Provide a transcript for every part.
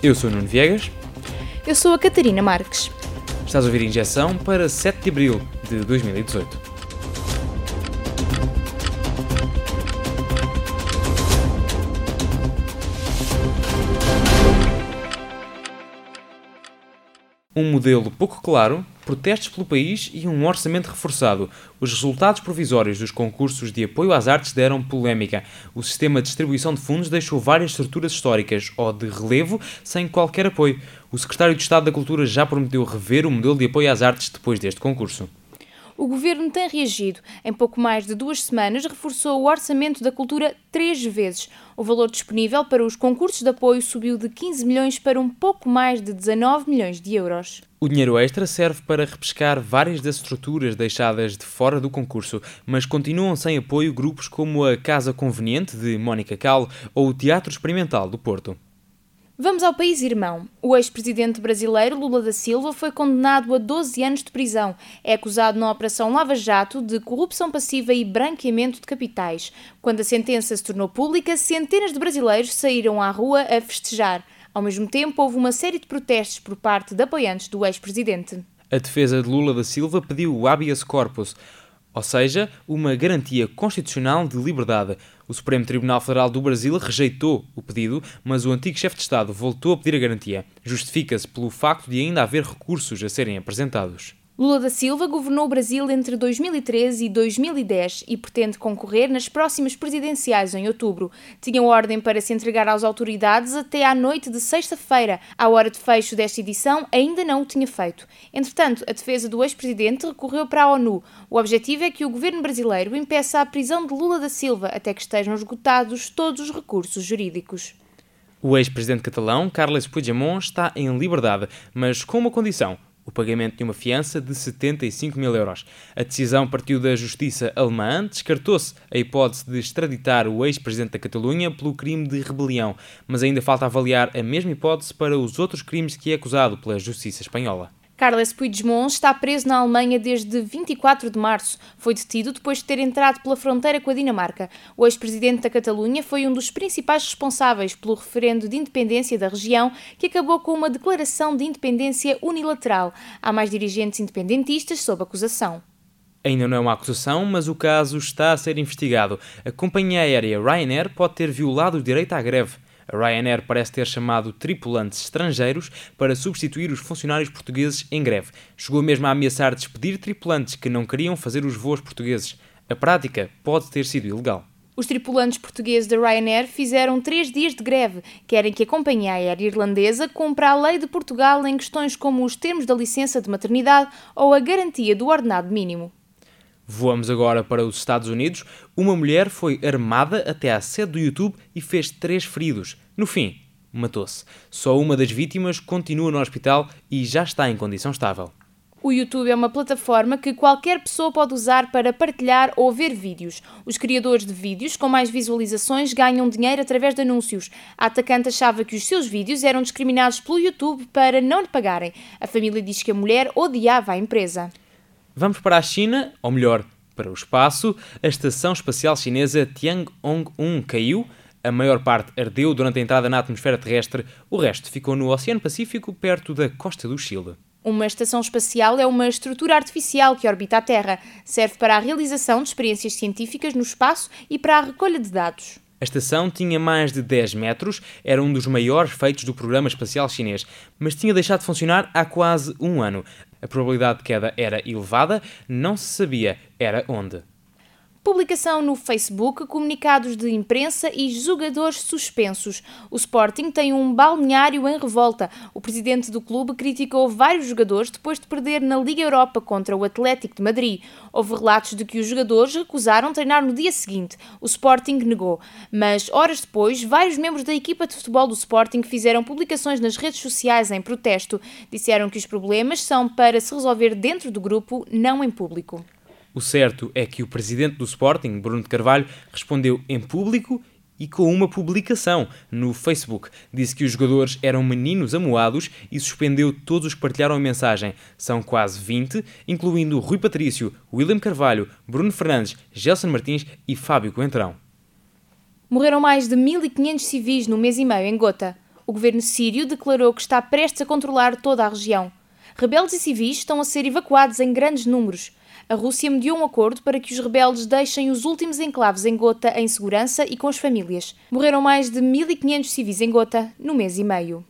Eu sou o Nuno Viegas. Eu sou a Catarina Marques. Estás a ouvir Injeção para 7 de abril de 2018. Um modelo pouco claro, protestos pelo país e um orçamento reforçado. Os resultados provisórios dos concursos de apoio às artes deram polémica. O sistema de distribuição de fundos deixou várias estruturas históricas ou de relevo sem qualquer apoio. O secretário de Estado da Cultura já prometeu rever o modelo de apoio às artes depois deste concurso o governo tem reagido. Em pouco mais de duas semanas, reforçou o orçamento da cultura três vezes. O valor disponível para os concursos de apoio subiu de 15 milhões para um pouco mais de 19 milhões de euros. O dinheiro extra serve para repescar várias das estruturas deixadas de fora do concurso, mas continuam sem apoio grupos como a Casa Conveniente de Mónica Cal ou o Teatro Experimental do Porto. Vamos ao país irmão. O ex-presidente brasileiro Lula da Silva foi condenado a 12 anos de prisão. É acusado na Operação Lava Jato de corrupção passiva e branqueamento de capitais. Quando a sentença se tornou pública, centenas de brasileiros saíram à rua a festejar. Ao mesmo tempo, houve uma série de protestos por parte de apoiantes do ex-presidente. A defesa de Lula da Silva pediu o habeas corpus, ou seja, uma garantia constitucional de liberdade. O Supremo Tribunal Federal do Brasil rejeitou o pedido, mas o antigo chefe de Estado voltou a pedir a garantia. Justifica-se pelo facto de ainda haver recursos a serem apresentados. Lula da Silva governou o Brasil entre 2013 e 2010 e pretende concorrer nas próximas presidenciais em outubro. Tinha ordem para se entregar às autoridades até à noite de sexta-feira. À hora de fecho desta edição, ainda não o tinha feito. Entretanto, a defesa do ex-presidente recorreu para a ONU. O objetivo é que o governo brasileiro impeça a prisão de Lula da Silva até que estejam esgotados todos os recursos jurídicos. O ex-presidente catalão, Carles Puigdemont, está em liberdade, mas com uma condição o pagamento de uma fiança de 75 mil euros. A decisão partiu da justiça alemã, descartou-se a hipótese de extraditar o ex-presidente da Catalunha pelo crime de rebelião, mas ainda falta avaliar a mesma hipótese para os outros crimes que é acusado pela justiça espanhola. Carles Puigdemont está preso na Alemanha desde 24 de março. Foi detido depois de ter entrado pela fronteira com a Dinamarca. O ex-presidente da Catalunha foi um dos principais responsáveis pelo referendo de independência da região, que acabou com uma declaração de independência unilateral. Há mais dirigentes independentistas sob acusação. Ainda não é uma acusação, mas o caso está a ser investigado. A companhia aérea Ryanair pode ter violado o direito à greve. A Ryanair parece ter chamado tripulantes estrangeiros para substituir os funcionários portugueses em greve. Chegou mesmo a ameaçar despedir tripulantes que não queriam fazer os voos portugueses. A prática pode ter sido ilegal. Os tripulantes portugueses da Ryanair fizeram três dias de greve. Querem que a companhia aérea irlandesa cumpra a lei de Portugal em questões como os termos da licença de maternidade ou a garantia do ordenado mínimo. Voamos agora para os Estados Unidos. Uma mulher foi armada até à sede do YouTube e fez três feridos. No fim, matou-se. Só uma das vítimas continua no hospital e já está em condição estável. O YouTube é uma plataforma que qualquer pessoa pode usar para partilhar ou ver vídeos. Os criadores de vídeos com mais visualizações ganham dinheiro através de anúncios. A atacante achava que os seus vídeos eram discriminados pelo YouTube para não lhe pagarem. A família diz que a mulher odiava a empresa. Vamos para a China, ou melhor, para o espaço. A estação espacial chinesa Tiangong-1 caiu. A maior parte ardeu durante a entrada na atmosfera terrestre, o resto ficou no Oceano Pacífico, perto da costa do Chile. Uma estação espacial é uma estrutura artificial que orbita a Terra. Serve para a realização de experiências científicas no espaço e para a recolha de dados. A estação tinha mais de 10 metros, era um dos maiores feitos do programa espacial chinês, mas tinha deixado de funcionar há quase um ano. A probabilidade de queda era elevada, não se sabia era onde. Publicação no Facebook, comunicados de imprensa e jogadores suspensos. O Sporting tem um balneário em revolta. O presidente do clube criticou vários jogadores depois de perder na Liga Europa contra o Atlético de Madrid. Houve relatos de que os jogadores recusaram treinar no dia seguinte. O Sporting negou. Mas, horas depois, vários membros da equipa de futebol do Sporting fizeram publicações nas redes sociais em protesto. Disseram que os problemas são para se resolver dentro do grupo, não em público. O certo é que o presidente do Sporting, Bruno de Carvalho, respondeu em público e com uma publicação no Facebook. Disse que os jogadores eram meninos amuados e suspendeu todos os que partilharam a mensagem. São quase 20, incluindo Rui Patrício, William Carvalho, Bruno Fernandes, Gelson Martins e Fábio Coentrão. Morreram mais de 1.500 civis no mês e meio em Gota. O governo sírio declarou que está prestes a controlar toda a região. Rebeldes e civis estão a ser evacuados em grandes números. A Rússia mediou um acordo para que os rebeldes deixem os últimos enclaves em Gota em segurança e com as famílias. Morreram mais de 1.500 civis em Gota no mês e meio.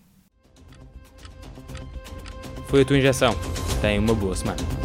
Foi a tua injeção. Tenha uma boa semana.